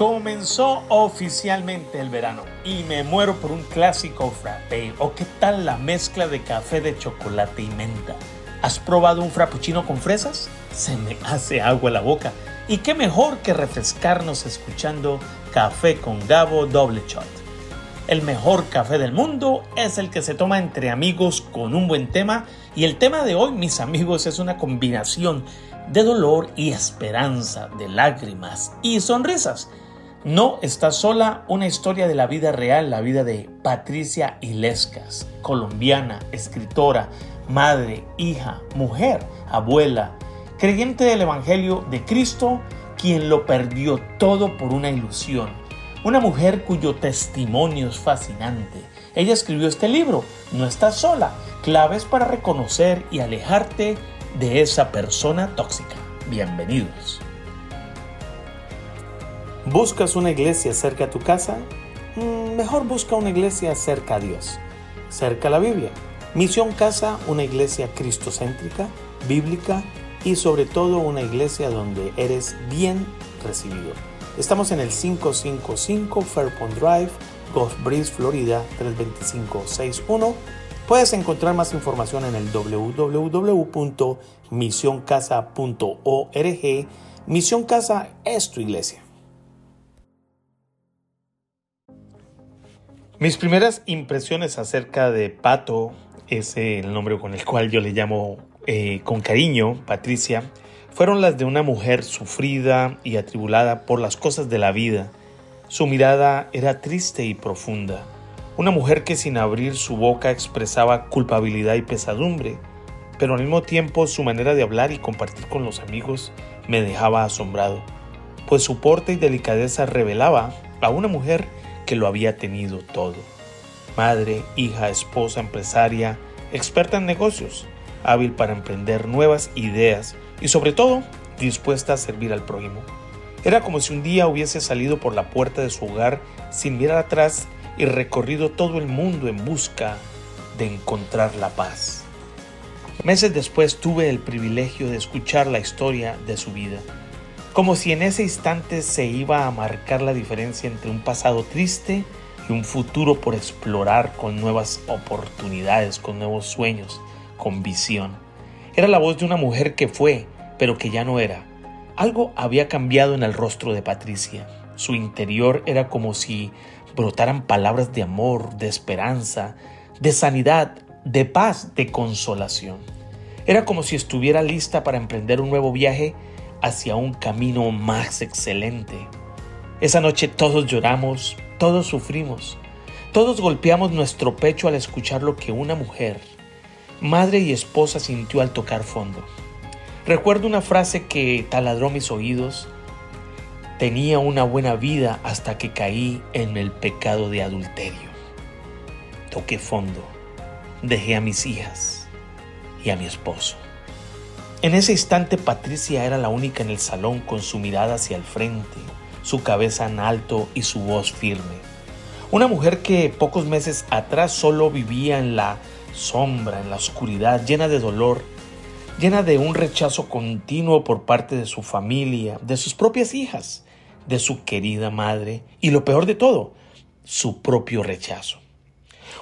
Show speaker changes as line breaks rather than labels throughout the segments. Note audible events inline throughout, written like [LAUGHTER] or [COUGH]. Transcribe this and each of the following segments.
Comenzó oficialmente el verano y me muero por un clásico frappé. ¿O qué tal la mezcla de café de chocolate y menta? ¿Has probado un frappuccino con fresas? Se me [LAUGHS] hace agua la boca. Y qué mejor que refrescarnos escuchando Café con Gabo Doble Shot. El mejor café del mundo es el que se toma entre amigos con un buen tema y el tema de hoy, mis amigos, es una combinación de dolor y esperanza, de lágrimas y sonrisas. No está sola una historia de la vida real, la vida de Patricia Ilescas, colombiana, escritora, madre, hija, mujer, abuela, creyente del Evangelio de Cristo, quien lo perdió todo por una ilusión. Una mujer cuyo testimonio es fascinante. Ella escribió este libro, No estás sola, claves para reconocer y alejarte de esa persona tóxica. Bienvenidos. ¿Buscas una iglesia cerca a tu casa? Mm, mejor busca una iglesia cerca a Dios, cerca a la Biblia. Misión Casa, una iglesia cristocéntrica, bíblica y sobre todo una iglesia donde eres bien recibido. Estamos en el 555 Fairpond Drive, Gulf Breeze, Florida 32561. Puedes encontrar más información en el www.misioncasa.org. Misión Casa es tu iglesia. Mis primeras impresiones acerca de Pato, ese el nombre con el cual yo le llamo eh, con cariño, Patricia, fueron las de una mujer sufrida y atribulada por las cosas de la vida. Su mirada era triste y profunda. Una mujer que sin abrir su boca expresaba culpabilidad y pesadumbre, pero al mismo tiempo su manera de hablar y compartir con los amigos me dejaba asombrado, pues su porte y delicadeza revelaba a una mujer que lo había tenido todo. Madre, hija, esposa, empresaria, experta en negocios, hábil para emprender nuevas ideas y sobre todo dispuesta a servir al prójimo. Era como si un día hubiese salido por la puerta de su hogar sin mirar atrás y recorrido todo el mundo en busca de encontrar la paz. Meses después tuve el privilegio de escuchar la historia de su vida como si en ese instante se iba a marcar la diferencia entre un pasado triste y un futuro por explorar con nuevas oportunidades, con nuevos sueños, con visión. Era la voz de una mujer que fue, pero que ya no era. Algo había cambiado en el rostro de Patricia. Su interior era como si brotaran palabras de amor, de esperanza, de sanidad, de paz, de consolación. Era como si estuviera lista para emprender un nuevo viaje hacia un camino más excelente. Esa noche todos lloramos, todos sufrimos, todos golpeamos nuestro pecho al escuchar lo que una mujer, madre y esposa sintió al tocar fondo. Recuerdo una frase que taladró mis oídos. Tenía una buena vida hasta que caí en el pecado de adulterio. Toqué fondo, dejé a mis hijas y a mi esposo. En ese instante Patricia era la única en el salón con su mirada hacia el frente, su cabeza en alto y su voz firme. Una mujer que pocos meses atrás solo vivía en la sombra, en la oscuridad, llena de dolor, llena de un rechazo continuo por parte de su familia, de sus propias hijas, de su querida madre y lo peor de todo, su propio rechazo.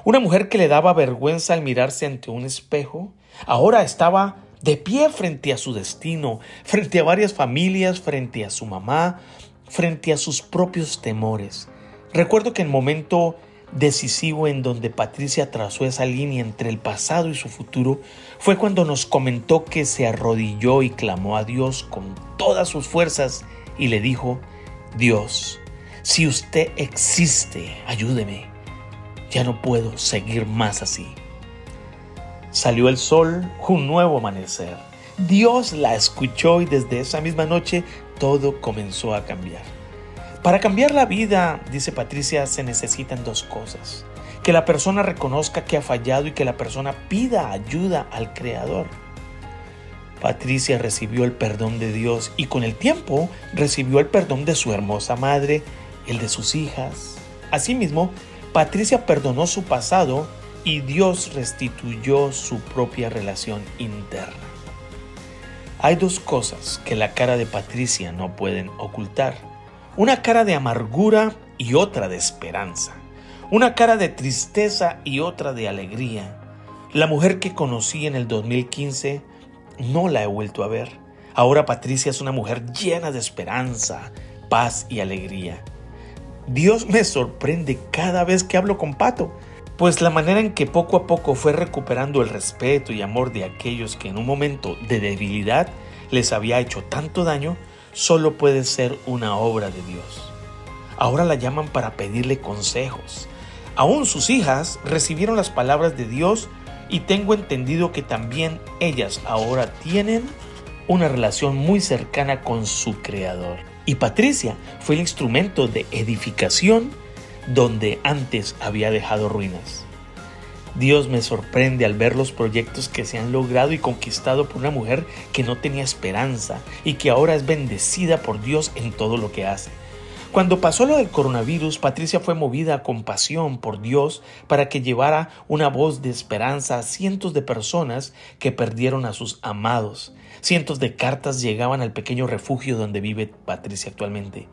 Una mujer que le daba vergüenza al mirarse ante un espejo, ahora estaba de pie frente a su destino, frente a varias familias, frente a su mamá, frente a sus propios temores. Recuerdo que el momento decisivo en donde Patricia trazó esa línea entre el pasado y su futuro fue cuando nos comentó que se arrodilló y clamó a Dios con todas sus fuerzas y le dijo, Dios, si usted existe, ayúdeme. Ya no puedo seguir más así. Salió el sol, un nuevo amanecer. Dios la escuchó y desde esa misma noche todo comenzó a cambiar. Para cambiar la vida, dice Patricia, se necesitan dos cosas. Que la persona reconozca que ha fallado y que la persona pida ayuda al Creador. Patricia recibió el perdón de Dios y con el tiempo recibió el perdón de su hermosa madre, el de sus hijas. Asimismo, Patricia perdonó su pasado y Dios restituyó su propia relación interna. Hay dos cosas que la cara de Patricia no pueden ocultar. una cara de amargura y otra de esperanza, una cara de tristeza y otra de alegría. La mujer que conocí en el 2015 no la he vuelto a ver. Ahora Patricia es una mujer llena de esperanza, paz y alegría. Dios me sorprende cada vez que hablo con Pato, pues la manera en que poco a poco fue recuperando el respeto y amor de aquellos que en un momento de debilidad les había hecho tanto daño, solo puede ser una obra de Dios. Ahora la llaman para pedirle consejos. Aún sus hijas recibieron las palabras de Dios y tengo entendido que también ellas ahora tienen una relación muy cercana con su creador. Y Patricia fue el instrumento de edificación donde antes había dejado ruinas. Dios me sorprende al ver los proyectos que se han logrado y conquistado por una mujer que no tenía esperanza y que ahora es bendecida por Dios en todo lo que hace. Cuando pasó lo del coronavirus, Patricia fue movida a compasión por Dios para que llevara una voz de esperanza a cientos de personas que perdieron a sus amados. Cientos de cartas llegaban al pequeño refugio donde vive Patricia actualmente.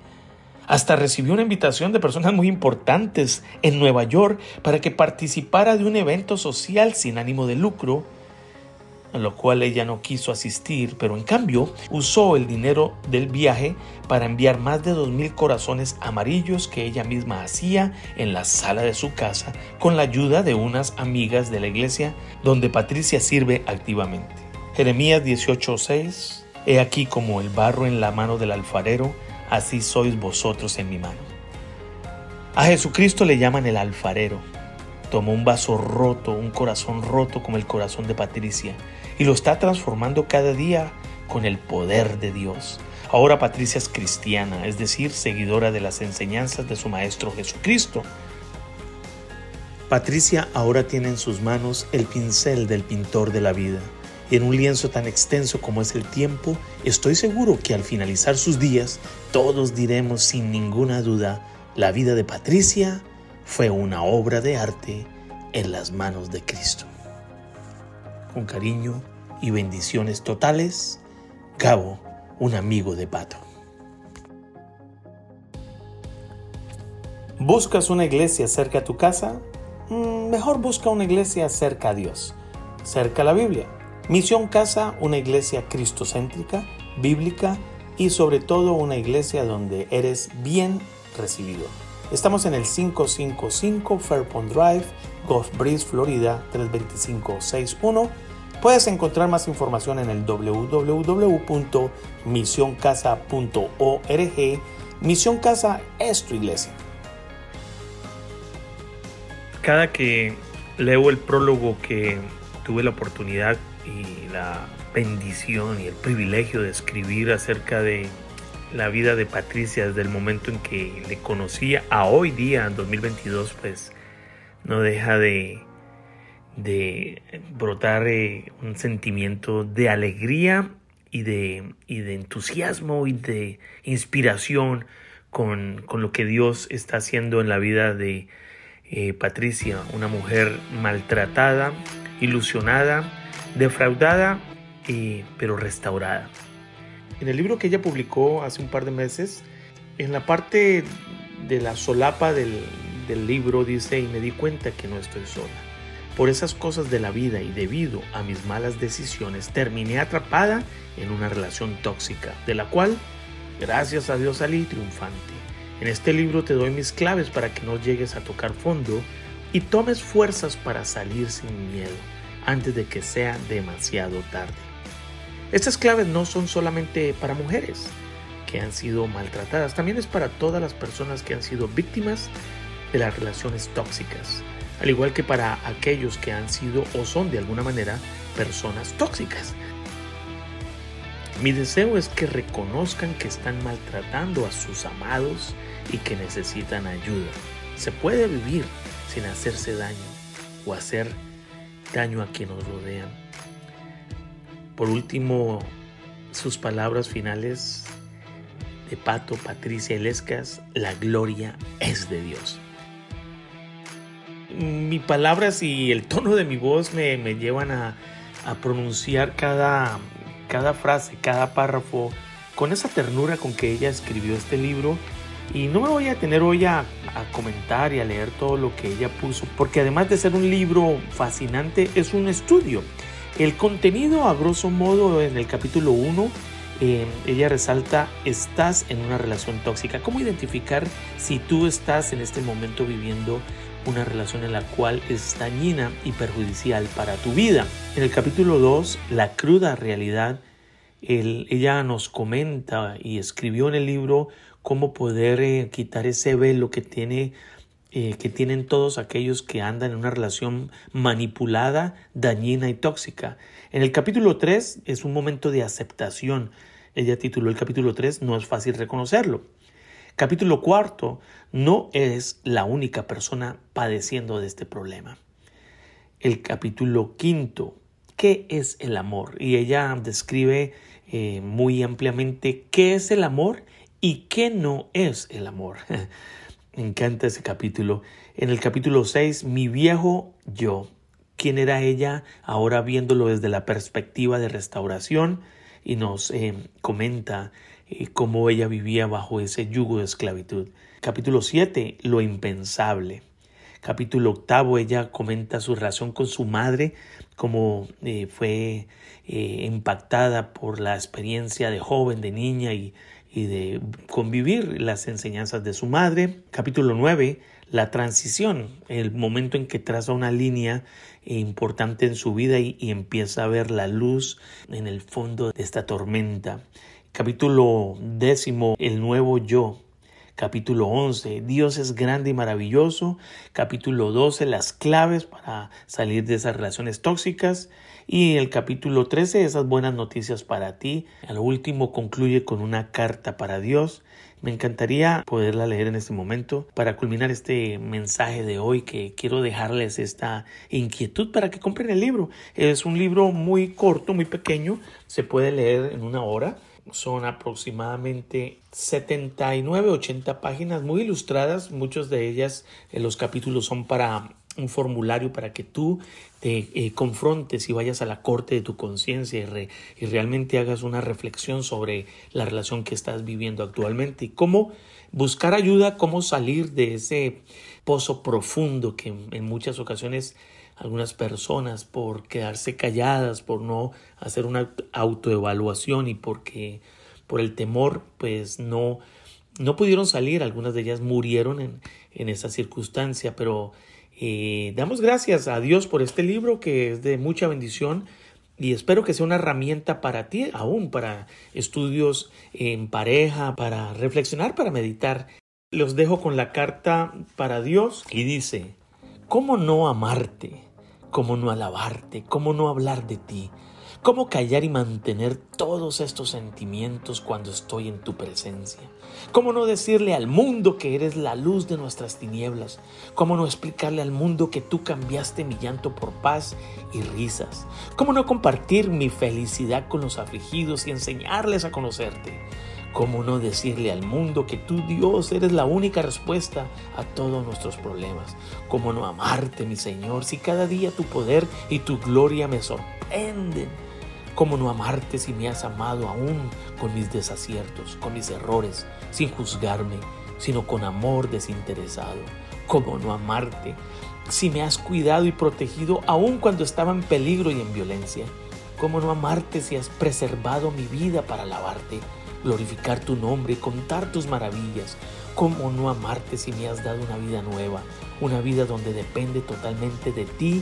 Hasta recibió una invitación de personas muy importantes en Nueva York para que participara de un evento social sin ánimo de lucro, a lo cual ella no quiso asistir, pero en cambio usó el dinero del viaje para enviar más de dos mil corazones amarillos que ella misma hacía en la sala de su casa con la ayuda de unas amigas de la iglesia donde Patricia sirve activamente. Jeremías 18:6 He aquí como el barro en la mano del alfarero, así sois vosotros en mi mano. A Jesucristo le llaman el alfarero. Tomó un vaso roto, un corazón roto como el corazón de Patricia, y lo está transformando cada día con el poder de Dios. Ahora Patricia es cristiana, es decir, seguidora de las enseñanzas de su Maestro Jesucristo. Patricia ahora tiene en sus manos el pincel del pintor de la vida en un lienzo tan extenso como es el tiempo, estoy seguro que al finalizar sus días, todos diremos sin ninguna duda, la vida de Patricia fue una obra de arte en las manos de Cristo. Con cariño y bendiciones totales, Gabo, un amigo de Pato. ¿Buscas una iglesia cerca a tu casa? Mm, mejor busca una iglesia cerca a Dios, cerca a la Biblia Misión Casa, una iglesia cristocéntrica, bíblica y sobre todo una iglesia donde eres bien recibido. Estamos en el 555 Fairpond Drive, Gulf Breeze, Florida 32561. Puedes encontrar más información en el www.misioncasa.org. Misión Casa es tu iglesia. Cada que leo el prólogo que tuve la oportunidad y la bendición y el privilegio de escribir acerca de la vida de Patricia desde el momento en que le conocía a hoy día, en 2022, pues no deja de, brotar eh, un sentimiento de alegría y de, y de entusiasmo y de inspiración con, con, lo que Dios está haciendo en la vida de eh, Patricia, una mujer maltratada, ilusionada, defraudada, pero restaurada. En el libro que ella publicó hace un par de meses, en la parte de la solapa del, del libro dice, y me di cuenta que no estoy sola. Por esas cosas de la vida y debido a mis malas decisiones, terminé atrapada en una relación tóxica, de la cual, gracias a Dios, salí triunfante. En este libro te doy mis claves para que no llegues a tocar fondo y tomes fuerzas para salir sin miedo antes de que sea demasiado tarde. Estas claves no son solamente para mujeres que han sido maltratadas, también es para todas las personas que han sido víctimas de las relaciones tóxicas, al igual que para aquellos que han sido o son de alguna manera personas tóxicas. Mi deseo es que reconozcan que están maltratando a sus amados y que necesitan ayuda. Se puede vivir sin hacerse daño o hacer a quienes nos rodean. Por último, sus palabras finales de Pato, Patricia Lescas, la gloria es de Dios. Mis palabras y el tono de mi voz me, llevan a, pronunciar cada, cada frase, cada párrafo, con esa ternura con que ella escribió este libro Y no me voy a tener hoy a, a, comentar y a leer todo lo que ella puso, porque además de ser un libro fascinante, es un estudio. El contenido, a grosso modo, en el capítulo 1, eh, ella resalta, estás en una relación tóxica. ¿Cómo identificar si tú estás en este momento viviendo una relación en la cual es dañina y perjudicial para tu vida? En el capítulo 2, la cruda realidad, ella nos comenta y escribió en el libro cómo poder eh, quitar ese velo que tiene eh, que tienen todos aquellos que andan en una relación manipulada, dañina y tóxica. En el capítulo 3 es un momento de aceptación. Ella tituló el capítulo 3, no es fácil reconocerlo. Capítulo 4, no es la única persona padeciendo de este problema. El capítulo 5, ¿qué es el amor? Y ella describe eh, muy ampliamente qué es el amor y qué no es el amor. [LAUGHS] Me encanta ese capítulo. En el capítulo 6, mi viejo yo. ¿Quién era ella? Ahora viéndolo desde la perspectiva de restauración y nos eh, comenta eh, cómo ella vivía bajo ese yugo de esclavitud. Capítulo 7, lo impensable. Capítulo octavo, ella comenta su relación con su madre, cómo eh, fue impactada por la experiencia de joven, de niña y y de convivir las enseñanzas de su madre. Capítulo 9, la transición, el momento en que traza una línea importante en su vida y, empieza a ver la luz en el fondo de esta tormenta. Capítulo décimo, el nuevo yo. Capítulo 11, Dios es grande y maravilloso. Capítulo 12, las claves para salir de esas relaciones tóxicas. Y el capítulo 13, esas buenas noticias para ti. Al último concluye con una carta para Dios. Me encantaría poderla leer en este momento para culminar este mensaje de hoy que quiero dejarles esta inquietud para que compren el libro. Es un libro muy corto, muy pequeño, se puede leer en una hora. Son aproximadamente 79, 80 páginas muy ilustradas, muchas de ellas en los capítulos son para un formulario para que tú te eh, confrontes y vayas a la corte de tu conciencia y, realmente hagas una reflexión sobre la relación que estás viviendo actualmente y cómo buscar ayuda, cómo salir de ese pozo profundo que en muchas ocasiones algunas personas por quedarse calladas, por no hacer una autoevaluación y porque por el temor pues no no pudieron salir, algunas de ellas murieron en, en esa circunstancia, pero eh, damos gracias a Dios por este libro que es de mucha bendición y espero que sea una herramienta para ti, aún para estudios en pareja, para reflexionar, para meditar. Los dejo con la carta para Dios y dice, ¿cómo no amarte? ¿Cómo no alabarte? ¿Cómo no hablar de ti? ¿Cómo callar y mantener todos estos sentimientos cuando estoy en tu presencia? ¿Cómo no decirle al mundo que eres la luz de nuestras tinieblas? ¿Cómo no explicarle al mundo que tú cambiaste mi llanto por paz y risas? ¿Cómo no compartir mi felicidad con los afligidos y enseñarles a conocerte? ¿Cómo no decirle al mundo que tú, Dios, eres la única respuesta a todos nuestros problemas? ¿Cómo no amarte, mi Señor, si cada día tu poder y tu gloria me sorprenden? ¿Cómo no amarte si me has amado aún con mis desaciertos, con mis errores, sin juzgarme, sino con amor desinteresado? ¿Cómo no amarte si me has cuidado y protegido aún cuando estaba en peligro y en violencia? ¿Cómo no amarte si has preservado mi vida para alabarte, glorificar tu nombre y contar tus maravillas? ¿Cómo no amarte si me has dado una vida nueva, una vida donde depende totalmente de ti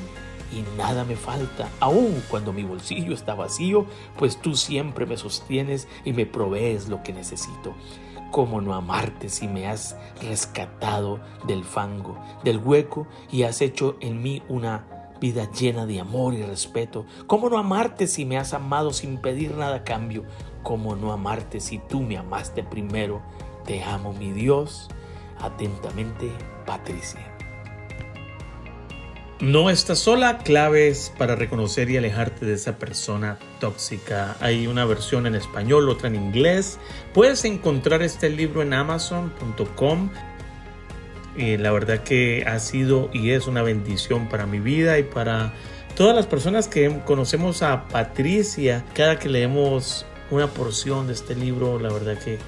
y nada me falta, aun cuando mi bolsillo está vacío, pues tú siempre me sostienes y me provees lo que necesito. ¿Cómo no amarte si me has rescatado del fango, del hueco y has hecho en mí una vida llena de amor y respeto? ¿Cómo no amarte si me has amado sin pedir nada a cambio? ¿Cómo no amarte si tú me amaste primero? Te amo, mi Dios. Atentamente, Patricia. No estás sola, claves para reconocer y alejarte de esa persona tóxica. Hay una versión en español, otra en inglés. Puedes encontrar este libro en amazon.com. y la verdad que ha sido y es una bendición para mi vida y para todas las personas que conocemos a Patricia. Cada que leemos una porción de este libro, la verdad que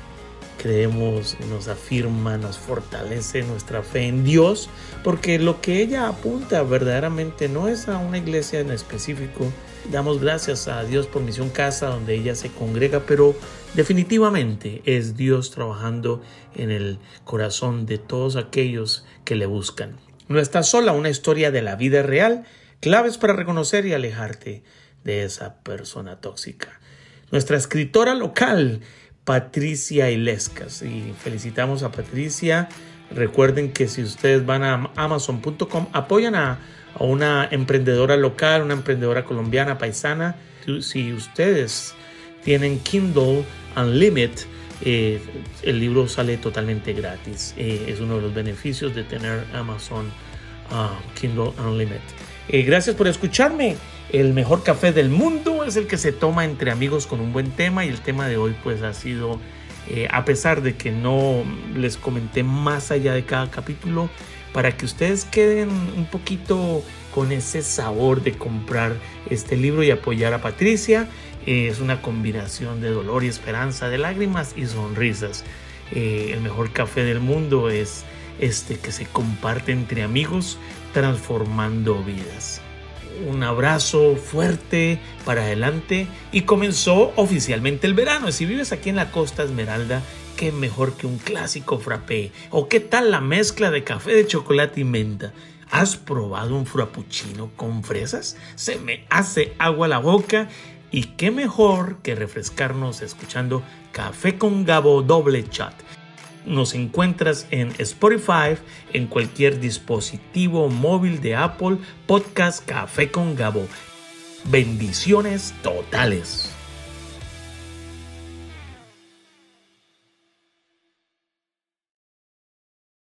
creemos, nos afirma, nos fortalece nuestra fe en Dios, porque lo que ella apunta verdaderamente no es a una iglesia en específico. Damos gracias a Dios por Misión Casa, donde ella se congrega, pero definitivamente es Dios trabajando en el corazón de todos aquellos que le buscan. No está sola, una historia de la vida real, claves para reconocer y alejarte de esa persona tóxica. Nuestra escritora local Patricia Ilescas. Y felicitamos a Patricia. Recuerden que si ustedes van a amazon.com, apoyan a, una emprendedora local, una emprendedora colombiana, paisana. Si ustedes tienen Kindle Unlimited, eh, el libro sale totalmente gratis. Eh, es uno de los beneficios de tener Amazon ah, Kindle Unlimited. Eh, gracias por escucharme. El mejor café del mundo es el que se toma entre amigos con un buen tema y el tema de hoy pues ha sido, eh, a pesar de que no les comenté más allá de cada capítulo, para que ustedes queden un poquito con ese sabor de comprar este libro y apoyar a Patricia. Eh, es una combinación de dolor y esperanza, de lágrimas y sonrisas. Eh, el mejor café del mundo es este que se comparte entre amigos transformando vidas un abrazo fuerte para adelante y comenzó oficialmente el verano. Si vives aquí en la costa Esmeralda, qué mejor que un clásico frappé. ¿O qué tal la mezcla de café de chocolate y menta? ¿Has probado un frappuccino con fresas? Se me hace agua la boca. Y qué mejor que refrescarnos escuchando Café con Gabo Doble Chat nos encuentras en Spotify, en cualquier dispositivo móvil de Apple, Podcast Café con Gabo. Bendiciones totales.